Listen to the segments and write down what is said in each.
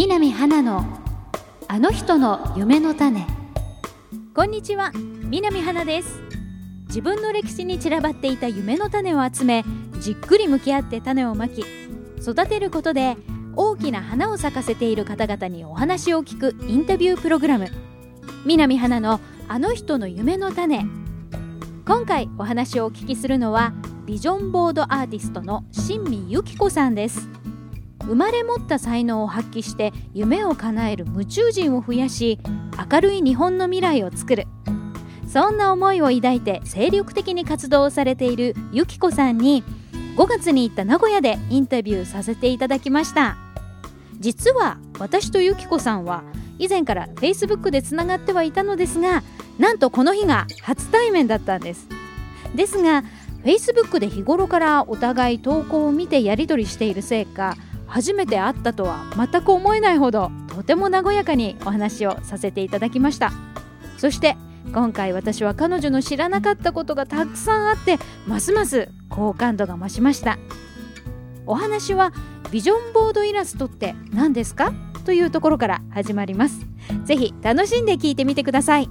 南花のあの人の夢の種。こんにちは南花です。自分の歴史に散らばっていた夢の種を集めじっくり向き合って種をまき育てることで大きな花を咲かせている方々にお話を聞くインタビュープログラム。南花のあの人の夢の種。今回お話をお聞きするのはビジョンボードアーティストの新見由紀子さんです。生まれ持った才能を発揮して夢を叶える夢中人を増やし明るい日本の未来を作る。そんな思いを抱いて精力的に活動されている由紀子さんに5月に行った名古屋でインタビューさせていただきました。実は私と由紀子さんは以前から Facebook でつながってはいたのですがなんとこの日が初対面だったんです。ですが Facebook で日頃からお互い投稿を見てやり取りしているせいか初めて会ったとは全く思えないほどとても和やかにお話をさせていただきました。そして今回私は彼女の知らなかったことがたくさんあってますます好感度が増しました。お話はビジョンボードイラストって何ですか？というところから始まります。ぜひ楽しんで聞いてみてください。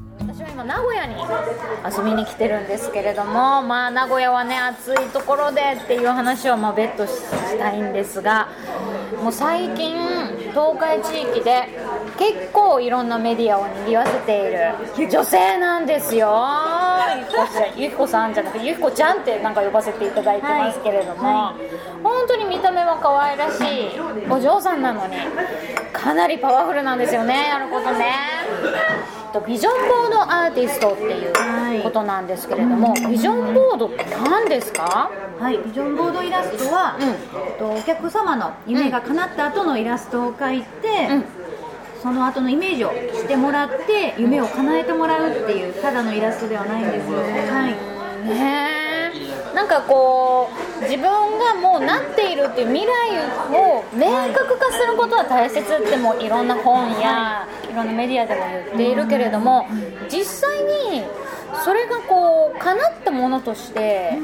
名古屋に遊びに来てるんですけれどもまあ名古屋はね暑いところでっていう話をまあ別途したいんですがもう最近東海地域で結構いろんなメディアを賑わせている女性なんですよ。ゆきこさんじゃなくてゆきこちゃんってなんか呼ばせていただいてますけれども、はい。はい、本当に見た目は可愛らしいお嬢さんなのにかなりパワフルなんですよねやることねビジョンボードアーティストっていうことなんですけれども、はい、ビジョンボードって何ですか？はい。ビジョンボードイラストは、うん、お客様の夢が叶った後のイラストを描いて、うん。その後のイメージをしてもらって夢を叶えてもらうっていうただのイラストではないんですよ、はいねなんかこう自分がもうなっているっていう未来を明確化することは大切ってもいろんな本やい。ろんなメディアでも言っているけれども実際にそれがこう叶ったものとして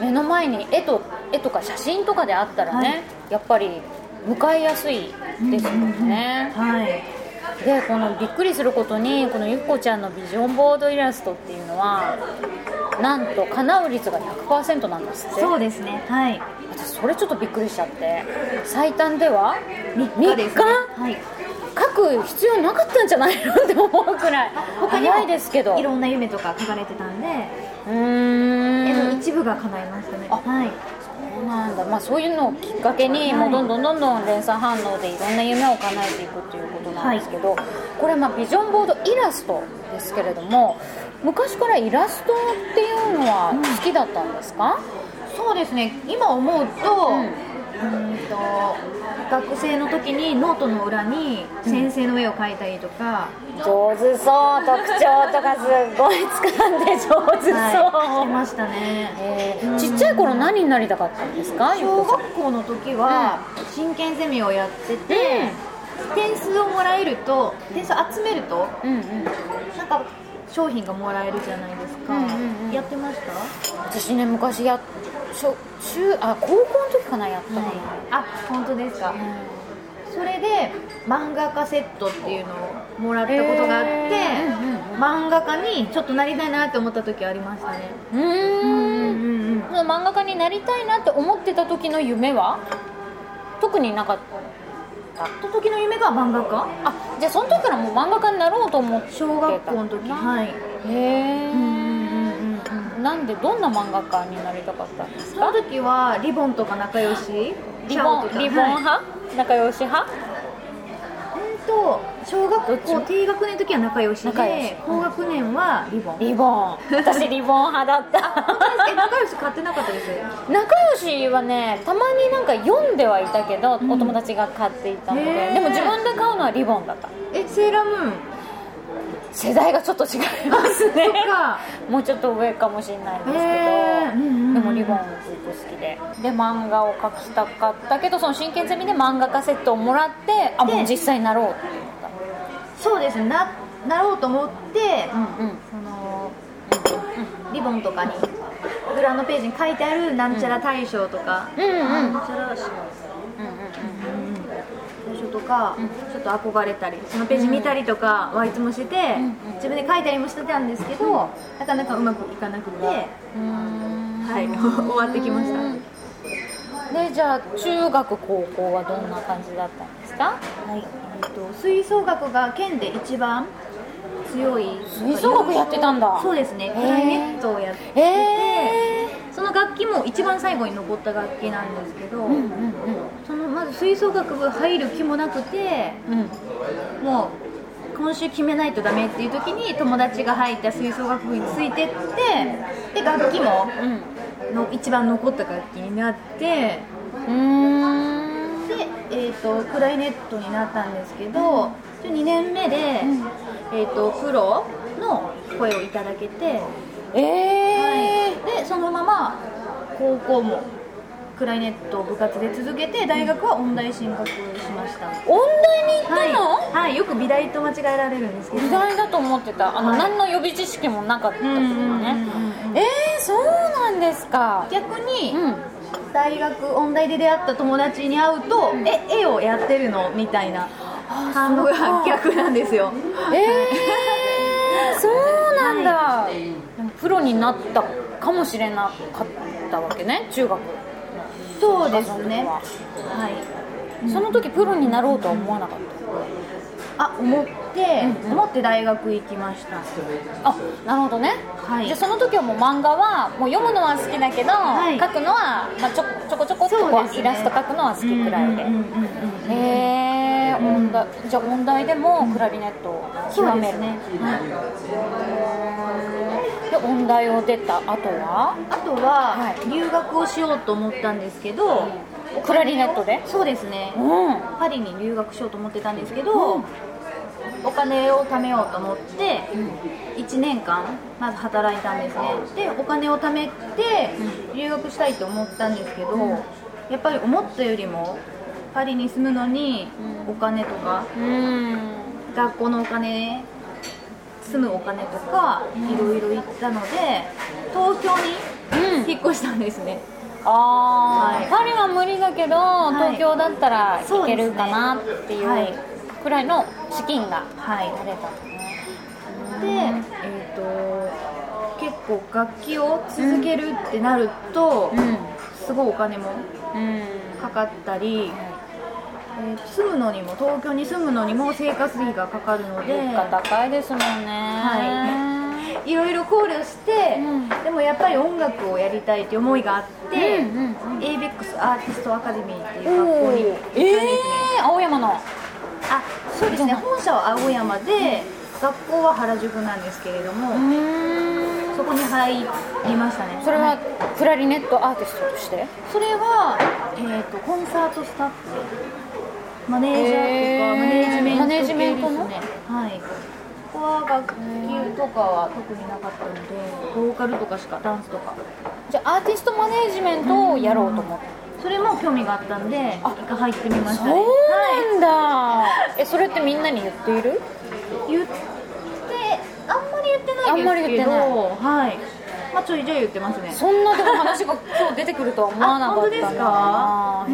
目の前に絵と絵とか写真とかであったらね、やっぱり向かいやすいですよね、はい。でこのびっくりすることにこのゆっこちゃんのビジョンボードイラストっていうのはなんと叶う率が100%なんですって。そうですね。はい。私それちょっとびっくりしちゃって。最短では3日です、ね、はい。書く必要なかったんじゃないの？って思うくらい。他にもですけど。いろんな夢とか書かれてたんで。うん。絵の一部が叶いましたね。はい。そうなんだ、まあ、そういうのをきっかけに、もうどんどんどんどん連鎖反応でいろんな夢を叶えていくっていうことなんですけど、はい、これまあビジョンボードイラストですけれども昔からイラストっていうのは好きだったんですか、うん、そうですね。今思うと、うん。うんと学生の時にノートの裏に先生の絵を描いたりとか、うん、上手そう。特徴とかすごい掴んで上手そう、はい、ましたね、えー、ちっちゃい頃何になりたかったんですか？小学校の時は真剣ゼミをやってて、うん、点数をもらえると点数集めると、うんうん、なんか商品がもらえるじゃないですか、うんうんうん、やってました？私ね昔や小中あ高校の時かなやったの、はい、あ本当ですか、うん、それで漫画家セットっていうのをもらったことがあって、えー。うんうんうん、漫画家にちょっとなりたいなって思った時ありましたね。うんうんうんうん漫画家になりたいなって思ってた時の夢は？特になかったた。時の夢が漫画家？あじゃあその時からもう漫画家になろうと思って小学校の時はい。へえ、うんなんでどんな漫画家になりたかったんですか？その時はリボンとか仲良し？リボンリボン派、はい、仲良し派？うんと小学校低学年の時は仲良しで高学年はリボン。リボン。私リボン派だった。え仲良し買ってなかったです？仲良しはねたまになんか読んではいたけど、うん、お友達が買っていたので。でも自分で買うのはリボンだった。えセーラームーン？世代がちょっと違いますね。もうちょっと上かもしれないんですけど、えー、でもリボンずっと好きで。で漫画を描きたかったけどその真剣ゼミで漫画家セットをもらってあもう実際になろう。ってそうですね。ななろうと思って、うんうん、その、うん、リボンとかにグランドページに書いてあるなんちゃら大賞とか、うん、うん、なんちゃら賞、うんうんうん、大賞とか、うん。ちょっと憧れたりそのページ見たりとかはいつもしてて、うんうん。自分で書いたりもしてたんですけど、なかなかうまくいかなくて、はい 終わってきました、でじゃあ中学高校はどんな感じだったんですか？はいえっと吹奏楽が県で一番強い。吹奏楽やってたんだ。そうですね。クラリネットをやってて、えその楽器も一番最後に残った楽器なんですけど、うんうんそのまず吹奏楽部入る気もなくてうんうん。もう今週決めないとダメっていう時に友達が入った吹奏楽部についてってで楽器もうんの一番残った楽器になってうーん。で、えー、とクライネットになったんですけど2年目で、えー、とプロの声をいただけて、えはい、でそのまま高校もクライネットを部活で続けて大学は音大進学しました。ー、音大に行ったの、はい、はい、よく美大と間違えられるんですけど。美大だと思ってた。あの、はい。何の予備知識もなかったけどうんうんうんうんねえー、そうなんですか。逆に、うん。大学音大で出会った友達に会うと、え絵をやってるの？みたいな反応が逆なんですよ。えー、そうなんだ、でもプロになったかもしれなかったわけね中学。そうですね。ははい。その時プロになろうとは思わなかっあ思って、思って大学行きました。たあなるほどね、はい。じゃあその時はもう漫画はもう読むのは好きだけど、い。描くのは、まあ、ちょちょこちょこっとね。うイラスト描くのは好きくらいで、へえ、音大じゃあ音大でもクラリネットを極める。ね、はいで音大を出た後は？あとは、はい。留学をしようと思ったんですけど、クラリネットで？そうですね。うん。パリに留学しようと思ってたんですけど、お金を貯めようと思って1年間まず働いたんですね。でお金を貯めて留学したいと思ったんですけど、やっぱり思ったよりもパリに住むのにお金とかうん。学校のお金住むお金とかいろいろ行ったので東京うん。に引っ越したんですね、ああ、はい。パリは無理だけど、い。東京だったらそうですね。行けるかなっていうはいくらいの資金がはい。出たのねで、えー、と結構楽器を続けるってなると、すごいお金もうん、うんかかったり、えーと住むのにも東京に住むのにも生活費がかかるので物価高いですもんね。はいろいろ考慮して、うん。でもやっぱり音楽をやりたいっていう思いがあって、うんうん ABEX アーティストアカデミーっていう学校に行ったんですね、えー、青山の。あそうですね。本社は青山で学校は原宿なんですけれども、うん。そこに入りましたね。それはクラリネットアーティストとして？それは、えー、とコンサートスタッフ。マネージャーとか、へー。マネージメントですね。はいここは楽器とかは特になかったのでボーカルとかしかダンスとか。じゃあアーティストマネージメントをやろうと思ってそれも興味があったんで一回入ってみました。ねそうなんだ、えそれってみんなに言っている？言ってあんまり言ってないあんまり言ってない。はい。まあちょいちょい言ってますね。そんなでも話が今日出てくるとは思わなかった本当ですか？へ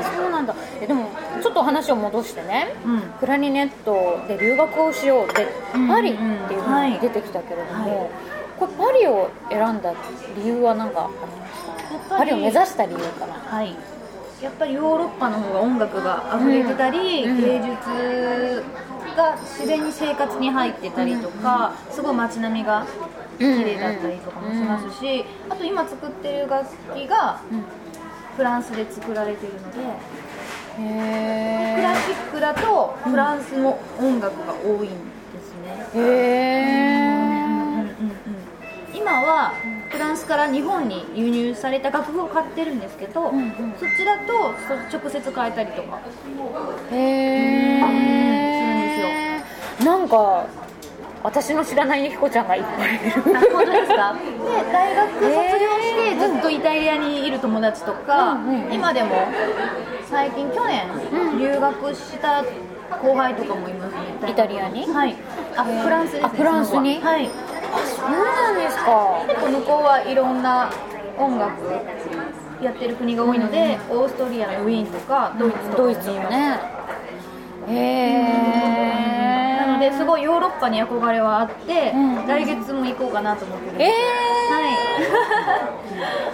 えそうなんだ。えでもちょっと話を戻してね。うん。クラリネットで留学をしようでうん。パリっていうふうに出てきたけれども、はい。これパリを選んだ理由は何かありました？パリを目指した理由かな。はい。やっぱりヨーロッパの方が音楽が溢れてたり、うん。芸術が自然に生活に入ってたりとか、すごい街並みが綺麗だったりとかもしますし、あと今作ってる楽器がフランスで作られてるので、へクラシックだとフランスの音楽が多いんですね、えへうんうんえうん今はフランスから日本に輸入された楽譜を買ってるんですけど、んうん。そっちだとそ直接変えたりとか。へえなんか私の知らないゆきこちゃんがいっぱいいる。あ本当ですか。で大学卒業してずっとイタリアにいる友達とか、うんうんうん。今でも最近去年留学した後輩とかもいますね。イタリアに？はい。あフランスですねあフランスに？は。はい。そうなんですか。結構向こうはいろんな音楽やってる国が多いので、オーストリアのウィーンとかドイツとかドイツもね。へえですごいヨーロッパに憧れはあって、うん来月も行こうかなと思ってるんえです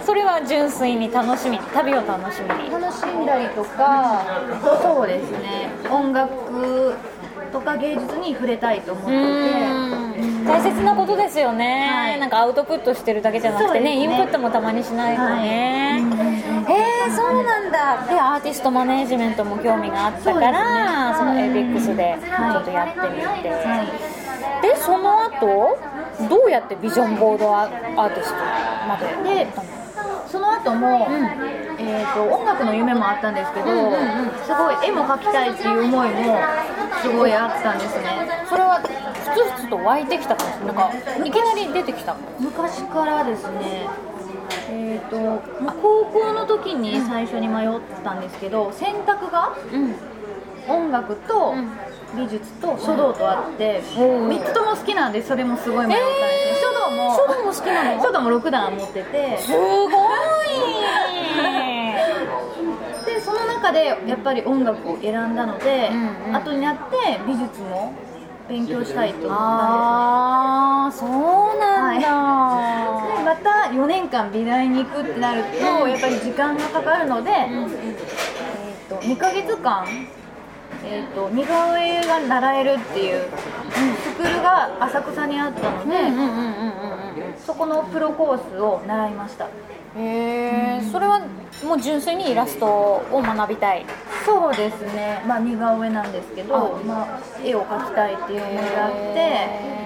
ー、それは純粋に楽しみ旅を楽しみに。はい、楽しんだりとか、そうですね。音楽とか芸術に触れたいと思って大切なことですよね、はい。なんかアウトプットしてるだけじゃなくてねね。インプットもたまにしないとね、はい。えー、そうなんだ。でアーティストマネージメントも興味があったからそ,、ね。の ABEX ではいちょっとやってみて、はいでその後どうやってビジョンボードアーティストまで？でその後も、えー、と音楽の夢もあったんですけど、うんうんうん。すごい絵も描きたいっていう思いもすごいあったんですね。それはふつふつと湧いてきたかもなんかいきなり出てきた？昔からですね。えー、とまあ高校の時に最初に迷ったんですけど選択がうん音楽とうん。美術と書道とあって、うん3つとも好きなんでそれもすごい迷ったんですね、書道も書道も好きなの？書道も6段持ってて。すごい。でその中でやっぱり音楽を選んだので、うんうん。後になって美術も勉強したいと思ったああそうなんだ、んですねでまた4年間美大に行くってなると、やっぱり時間がかかるので、えー、と2ヶ月間、えー、と似顔絵が習えるっていうスクールが浅草にあったので、うんうんうんうんうんそこのプロコースを習いました。うんへえそれはもう純粋にイラストを学びたい。そうですね、まあ、似顔絵なんですけど、あ。まあ、絵を描きたいっていう思いがあって。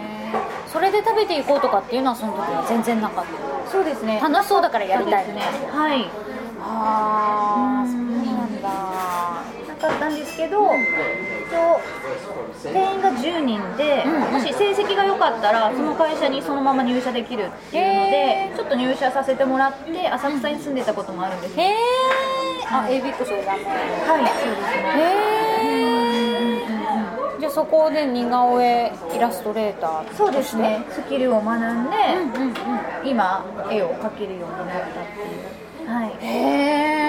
それで食べていこうとかっていうのはその時は全然なかった。そうですね。楽しそうだからやりたい。そうですね。はい。ああうんそうなんだなかったんですけど、一応定員が10人で、うんもし成績が良かったらその会社にそのまま入社できるっていうのへでちょっと入社させてもらって浅草に住んでたこともあるんです。へねえあ ABIX をやってはいそうですね。へえじゃあそこで似顔絵イラストレーターそうですね。スキルを学んで、うんうんうん。今絵を描けるようになったっていう。はい。へえ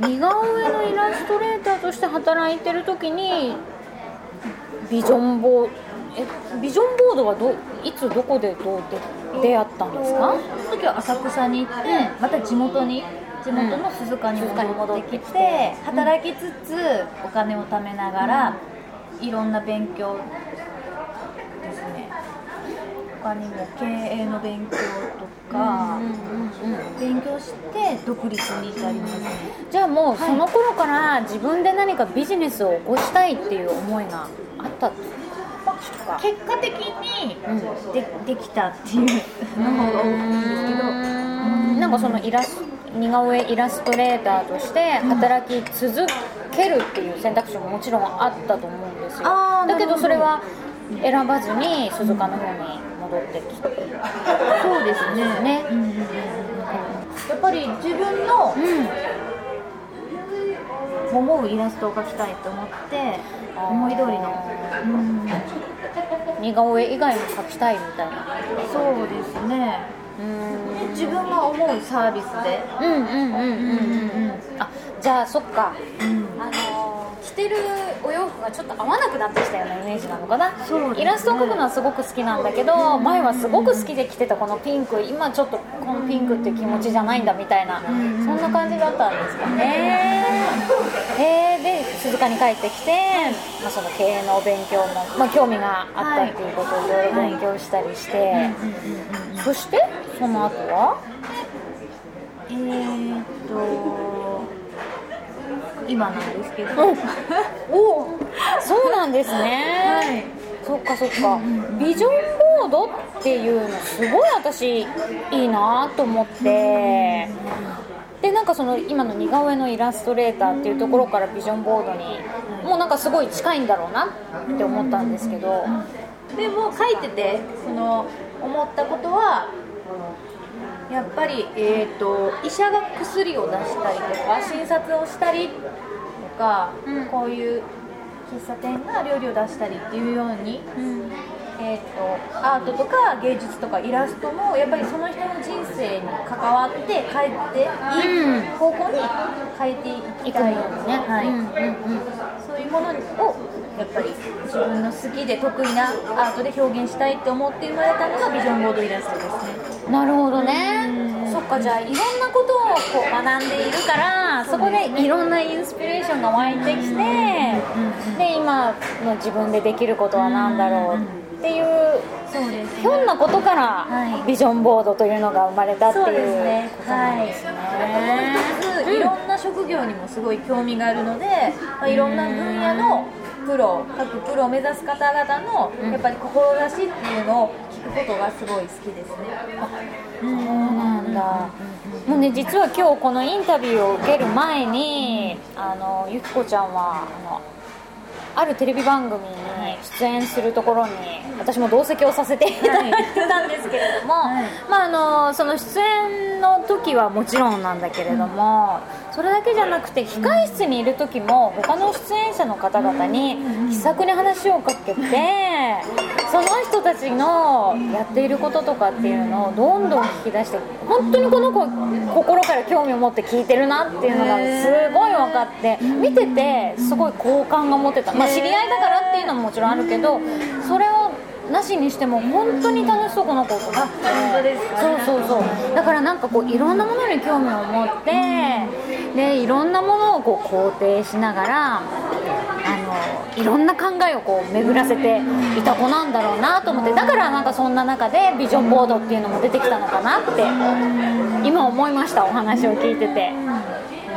似顔絵のイラストレーターとして働いてる時にビジョンボーえビジョンボードはどいつどこでどうで出会ったんですか？その時は浅草に行って、また地元に地元の鈴鹿に戻ってきて、働きつつお金を貯めながら、いろんな勉強他にも経営の勉強とか、勉強して独立に至ります。ねじゃあもうその頃から自分で何かビジネスを起こしたいっていう思いがあったって結果的にうん。でできたっていう。の方が大きいんですけど、なんかそのイラス似顔絵イラストレーターとして働き続けるっていう選択肢ももちろんあったと思うんですよ。だけどそれは選ばずに鈴鹿の方に戻ってきて。そうですね。ねうんやっぱり自分の思うイラストを描きたいと思って思い通りの、うん、似顔絵以外も描きたいみたいな。そうですね。うん。で自分が思うサービスで、うんうんうんうんうんうん。あじゃあそっか。うん。あのー着てるお洋服がちょっと合わなくなってきたようなイメージなのかな？ね。イラストを描くのはすごく好きなんだけど前はすごく好きで着てたこのピンク今ちょっとこのピンクって気持ちじゃないんだみたいなそんな感じだったんですかね。えー、で鈴鹿に帰ってきて、まあ、その経営のお勉強も、まあ、興味があったっていうことをいろいろ勉強したりして、そしてその後は？えーっと今なんですけど、おおそうなんですね、そっかそっか、ビジョンボードっていうのすごい私いいなと思って、でなんかその今の似顔絵のイラストレーターっていうところからビジョンボードにもうなんかすごい近いんだろうなって思ったんですけど、でも書いててその思ったことはやっぱり、えー、と医者が薬を出したりとか診察をしたりとか、うん。こういう喫茶店が料理を出したりっていうようにえー、とアートとか芸術とかイラストもやっぱりその人の人生に関わって変えていい方向に変えていきたいよね、はい。うんうんうん、そういうものをやっぱり自分の好きで得意なアートで表現したいって思って生まれたのがビジョンボードイラストですねなるほどね。そっかじゃあいろんなことをこう学んでいるからそこでいろんなインスピレーションが湧いてきてで今の自分でできることは何だろうっていうそうです、ね、ひょんなことからビジョンボードというのが生まれたっていうことなんですね。はい、いろんな職業にもすごい興味があるので、まあ、いろんな分野のプロ各プロを目指す方々のやっぱり志っていうのを聞くことがすごい好きですね。そうなんだ、もうね実は今日このインタビューを受ける前にあのゆきこちゃんはあのあるテレビ番組に出演するところに私も同席をさせていただいてたんですけれども、はい、まあ、あのその出演の時はもちろんなんだけれども、それだけじゃなくて控室にいる時も他の出演者の方々に気さくに話をかけてその人たちのやっていることとかっていうのをどんどん聞き出して本当にこの子心から興味を持って聞いてるなっていうのがすごい分かって見ててすごい好感が持てた、まあ、知り合いだからっていうのももちろんあるけどなしにしても本当に楽しそうこの子とかそうそうそう。だからなんかこういろんなものに興味を持ってでいろんなものをこう肯定しながらあのいろんな考えをこう巡らせていた子なんだろうなと思って。だからなんかそんな中でビジョンボードっていうのも出てきたのかなって今思いましたお話を聞いてて。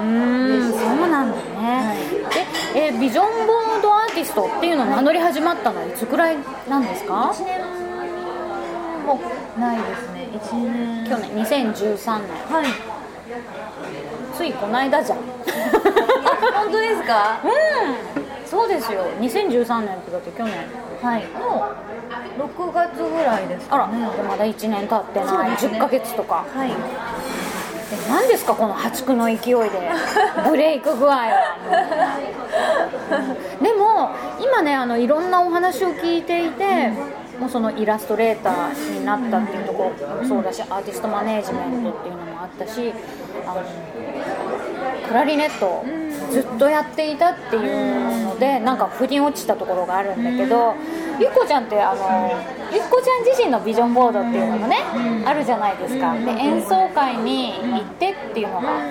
うん。そうなんだね、で、えー、ビジョンボードアーティストっていうのを名乗り始まったのはいつくらいなんですか？1年もないですね。1年。去年2013年。はい。ついこの間じゃん。本当ですか？うん。そうですよ。2013年ってだって去年。はい。もう6月ぐらいですか、ね、あらでまだ1年経ってない、ね、10ヶ月とか。はい。え何ですかこの破竹の勢いでブレイク具合は。でも今ねあのいろんなお話を聞いていて、もうそのイラストレーターになったっていうところもそうだし、アーティストマネージメントっていうのもあったしあのクラリネットずっとやっていたっていうのでなんか腑に落ちたところがあるんだけどゆっこちゃんってあのゆっこちゃん自身のビジョンボードっていうのもねあるじゃないですか。で演奏会に行ってっていうのが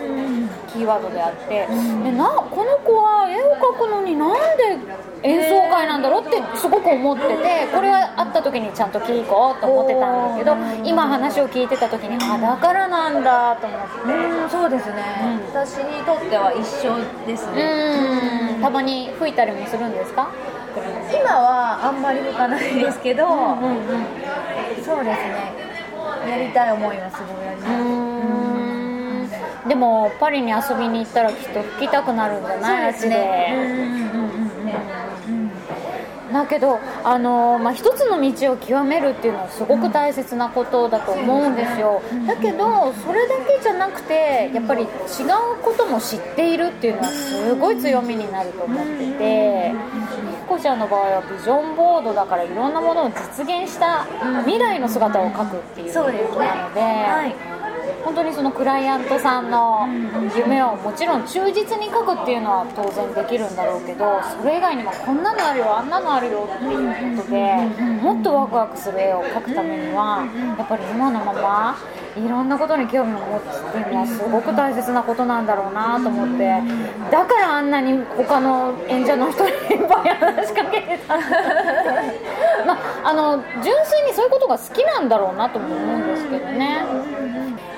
キーワードであってでなこの子は絵を描くのになんで演奏会なんだろ？うってすごく思っててこれは会った時にちゃんと聞こうと思ってたんだけど今話を聞いてた時にあだからなんだと思って。うんそうですね、うん、私にとっては一緒ですね。たまに吹いたりもするんですか？今はあんまり吹かないですけど、うんうんうん、そうですね。やりたい思いはすごいあります。でもパリに遊びに行ったらきっと吹きたくなるんじゃない？ですね、うんうんだけど、あのまあ、一つの道を極めるっていうのはすごく大切なことだと思うんですよ、だけどそれだけじゃなくてやっぱり違うことも知っているっていうのはすごい強みになると思っててみこちゃんの場合はビジョンボードだからいろんなものを実現した未来の姿を描くっていうことなので。はい本当にそのクライアントさんの夢をもちろん忠実に書くっていうのは当然できるんだろうけどそれ以外にもこんなのあるよあんなのあるよっていうことでもっとワクワクする絵を描くためにはやっぱり今のままいろんなことに興味を持つっていうのはすごく大切なことなんだろうなと思ってだからあんなに他の演者の人にいっぱい話しかけてたまああの純粋にそういうことが好きなんだろうなとも思うんですけどね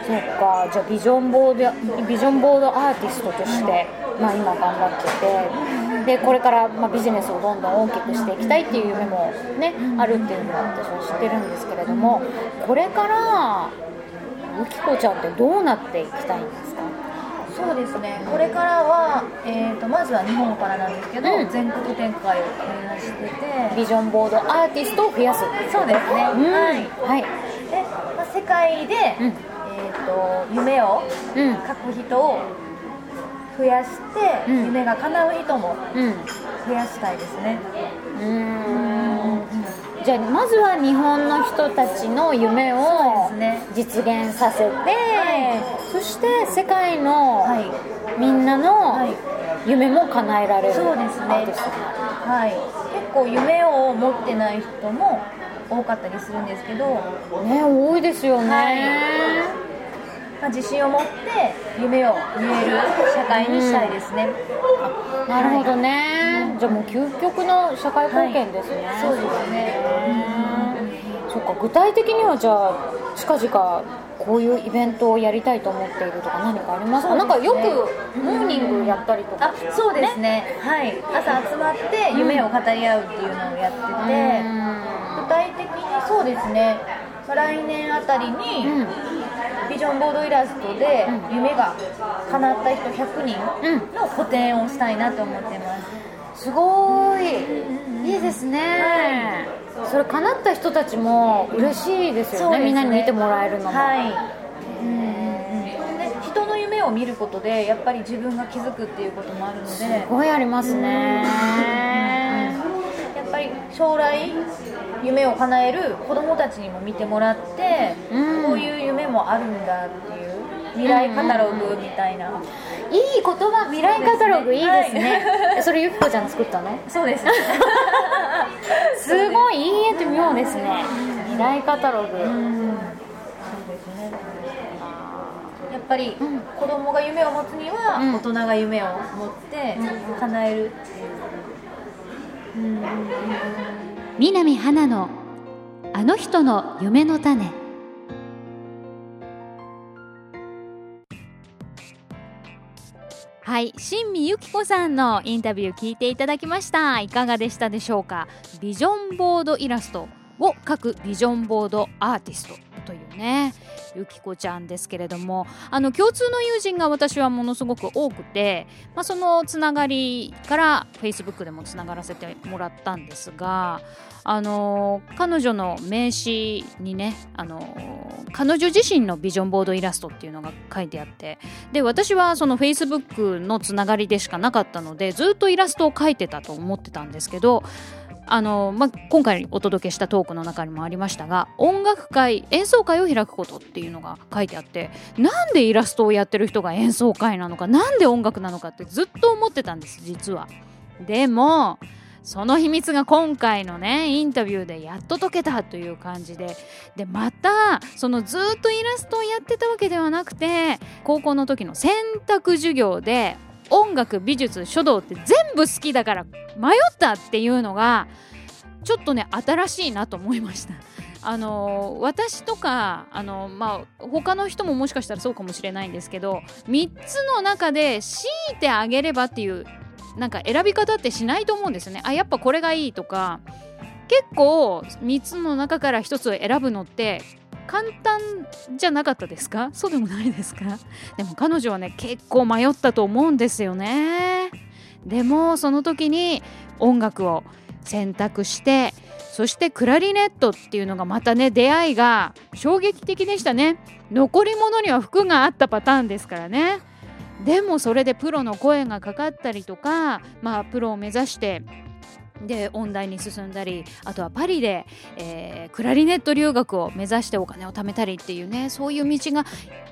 そっかじゃあビジョンボードビジョンボードアーティストとして、まあ、今頑張っててでこれから、まあ、ビジネスをどんどん大きくしていきたいっていう夢も、ね、あるっていうのは私は知ってるんですけれどもこれからゆきこちゃんってどうなっていきたいんですか？そうですね。これからは、えーと、まずは日本からなんですけど、うん、全国展開を目指しててビジョンボードアーティストを増やす。そうですね、うん、はい、はい、で、まあ、世界で、うんと夢を書く人を増やして、うん、夢が叶う人も増やしたいですね。うん。じゃあまずは日本の人たちの夢を実現させて、そして世界のみんなの夢も叶えられるそうですね。はい。結構夢を持ってない人も多かったりするんですけど。ね多いですよね、はいまあ、自信を持って夢を見える社会にしたいですね、うん、なるほどね、はい、じゃあもう究極の社会貢献ですね、はい、そうですね、うん、そっか具体的にはじゃあ近々こういうイベントをやりたいと思っているとか何かありますか、ね、なんかよくモーニングやったりとか、そうですね、はい。朝集まって夢を語り合うっていうのをやってて、具体的にそうですね。来年あたりに、ビジョンボードイラストで夢が叶った人100人の個展をしたいなと思ってます、すごい、いいですね、はい、それ叶った人たちも嬉しいですよね、ね、みんなに見てもらえるのも。はい。人の夢を見ることでやっぱり自分が気づくっていうこともあるので。すごいありますね、やっぱり将来夢を叶える子供たちにも見てもらって、うん、こういう夢もあるんだっていう未来カタログみたいな、うんうん、いい言葉。未来カタログいいですね、はい、それゆきこちゃん作ったの？そうです。すごいいい絵って妙ですね。未来カタログ、そうですね。やっぱり、子供が夢を持つには、大人が夢を持って叶えるっていう、うん。南花のあの人の夢の種はい新見由紀子さんのインタビュー聞いていただきました。いかがでしたでしょうか？ビジョンボードイラスト。を描くビジョンボードアーティストというねゆきこちゃんですけれども。あの共通の友人が私はものすごく多くて、まあ、そのつながりから Facebook でもつながらせてもらったんですがあの彼女の名刺にねあの彼女自身のビジョンボードイラストっていうのが書いてあってで私はその Facebook のつながりでしかなかったのでずっとイラストを描いてたと思ってたんですけどあの、まあ、今回お届けしたトークの中にもありましたが音楽会演奏会を開くことっていうのが書いてあってなんでイラストをやってる人が演奏会なのかなんで音楽なのかってずっと思ってたんです実は。でもその秘密が今回のねインタビューでやっと解けたという感じででまたそのずっとイラストをやってたわけではなくて高校の時の選択授業で音楽美術書道って全部好きだから迷ったっていうのがちょっとね新しいなと思いました。あの私とかあの、まあ、他の人ももしかしたらそうかもしれないんですけど3つの中で強いてあげればっていうなんか選び方ってしないと思うんですよね。あやっぱこれがいいとか結構3つの中から1つを選ぶのって簡単じゃなかったですか？そうでもないですか？でも彼女はね結構迷ったと思うんですよねでもその時に音楽を選択してそしてクラリネットっていうのがまたね出会いが衝撃的でしたね。残り物には服があったパターンですからね。でもそれでプロの声がかかったりとかまあプロを目指してで音大に進んだりあとはパリで、えー、クラリネット留学を目指してお金を貯めたりっていうねそういう道が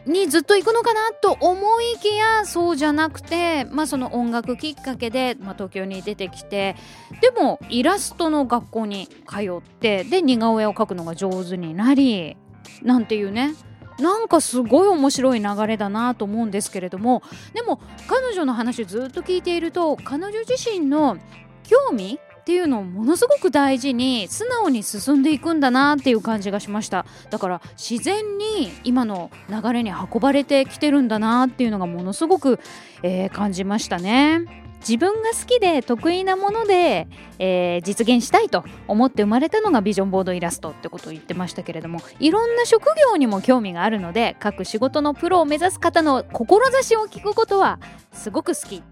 にずっと行くのかなと思いきやそうじゃなくて、まあ、その音楽きっかけで、まあ、東京に出てきてでもイラストの学校に通ってで似顔絵を描くのが上手になりなんていうねなんかすごい面白い流れだなと思うんですけれどもでも彼女の話ずっと聞いていると彼女自身の興味っていうのをものすごく大事に素直に進んでいくんだなっていう感じがしました。だから自然に今の流れに運ばれてきてるんだなっていうのがものすごく、えー、感じましたね。自分が好きで得意なもので、えー、実現したいと思って生まれたのがビジョンボードイラストってことを言ってましたけれどもいろんな職業にも興味があるので各仕事のプロを目指す方の志を聞くことはすごく好き。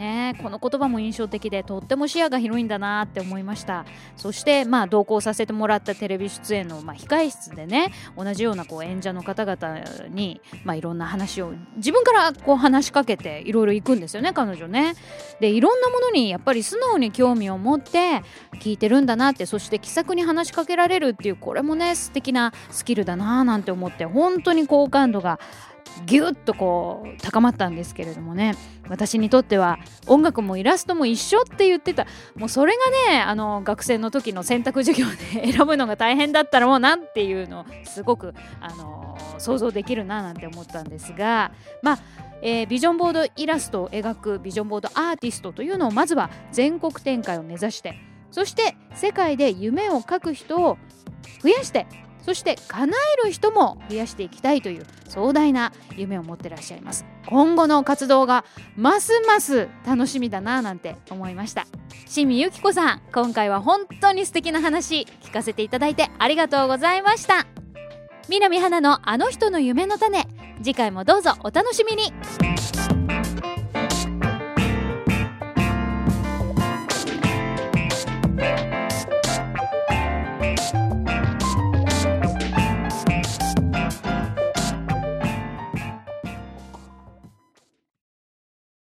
ね。この言葉も印象的でとっても視野が広いんだなって思いました。そしてまあ同行させてもらったテレビ出演の、まあ、控室でね同じようなこう演者の方々に、まあ、いろんな話を自分からこう話しかけていろいろ行くんですよね彼女ね。でいろんなものにやっぱり素直に興味を持って聞いてるんだなってそして気さくに話しかけられるっていうこれもね素敵なスキルだななんて思って本当に好感度がギュッとこう高まったんですけれどもね。私にとっては音楽もイラストも一緒って言ってた。もうそれがねあの学生の時の選択授業で選ぶのが大変だったらもうなんていうのすごくあの想像できるななんて思ったんですがまあえー、ビジョンボードイラストを描くビジョンボードアーティストというのをまずは全国展開を目指してそして世界で夢を描く人を増やしてそして叶える人も増やしていきたいという壮大な夢を持ってらっしゃいます。今後の活動がますます楽しみだななんて思いました。清水由紀子さん今回は本当に素敵な話聞かせていただいてありがとうございました。南花のあの人の夢の種次回もどうぞお楽しみに。